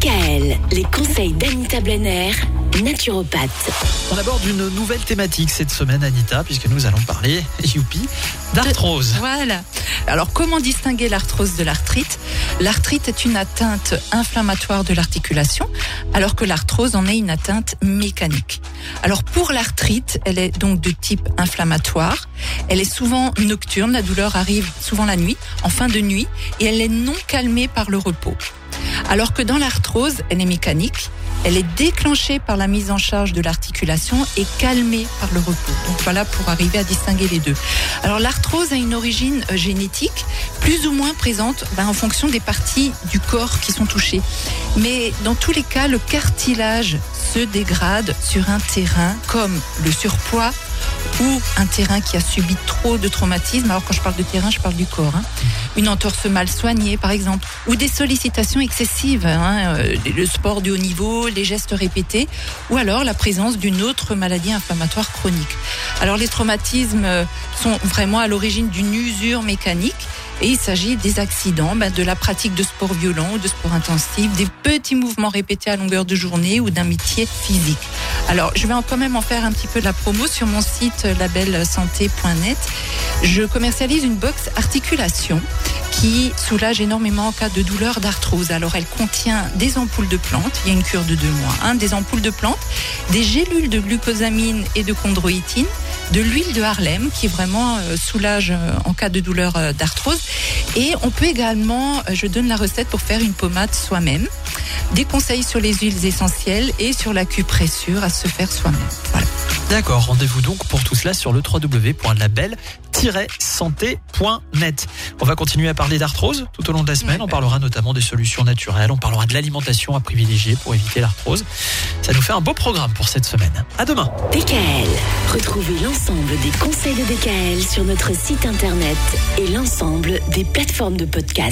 DKL, les conseils d'Anita Blenner, naturopathe. On aborde une nouvelle thématique cette semaine, Anita, puisque nous allons parler, youpi, d'arthrose. Voilà. Alors, comment distinguer l'arthrose de l'arthrite? L'arthrite est une atteinte inflammatoire de l'articulation, alors que l'arthrose en est une atteinte mécanique. Alors, pour l'arthrite, elle est donc de type inflammatoire. Elle est souvent nocturne, la douleur arrive souvent la nuit, en fin de nuit, et elle est non calmée par le repos. Alors que dans l'arthrose, elle est mécanique, elle est déclenchée par la mise en charge de l'articulation et calmée par le repos. Donc voilà pour arriver à distinguer les deux. Alors l'arthrose a une origine euh, génétique plus ou moins présente ben, en fonction des parties du corps qui sont touchées. Mais dans tous les cas, le cartilage se dégrade sur un terrain comme le surpoids, ou un terrain qui a subi trop de traumatismes. Alors quand je parle de terrain, je parle du corps. Hein. Une entorse mal soignée, par exemple, ou des sollicitations excessives, hein, euh, le sport de haut niveau, les gestes répétés, ou alors la présence d'une autre maladie inflammatoire chronique. Alors les traumatismes euh, sont vraiment à l'origine d'une usure mécanique et il s'agit des accidents, ben, de la pratique de sport violent ou de sport intensif, des petits mouvements répétés à longueur de journée ou d'un métier physique. Alors, je vais quand même en faire un petit peu de la promo sur mon site labelsanté.net. Je commercialise une box articulation qui soulage énormément en cas de douleur d'arthrose. Alors elle contient des ampoules de plantes, il y a une cure de deux mois, hein, des ampoules de plantes, des gélules de glucosamine et de chondroïtine, de l'huile de Harlem qui vraiment euh, soulage euh, en cas de douleur euh, d'arthrose. Et on peut également, je donne la recette pour faire une pommade soi-même, des conseils sur les huiles essentielles et sur l'acupressure à se faire soi-même. D'accord, rendez-vous donc pour tout cela sur le www.label-santé.net. On va continuer à parler d'arthrose tout au long de la semaine. On parlera notamment des solutions naturelles, on parlera de l'alimentation à privilégier pour éviter l'arthrose. Ça nous fait un beau programme pour cette semaine. À demain. DKL. Retrouvez l'ensemble des conseils de DKL sur notre site internet et l'ensemble des plateformes de podcast.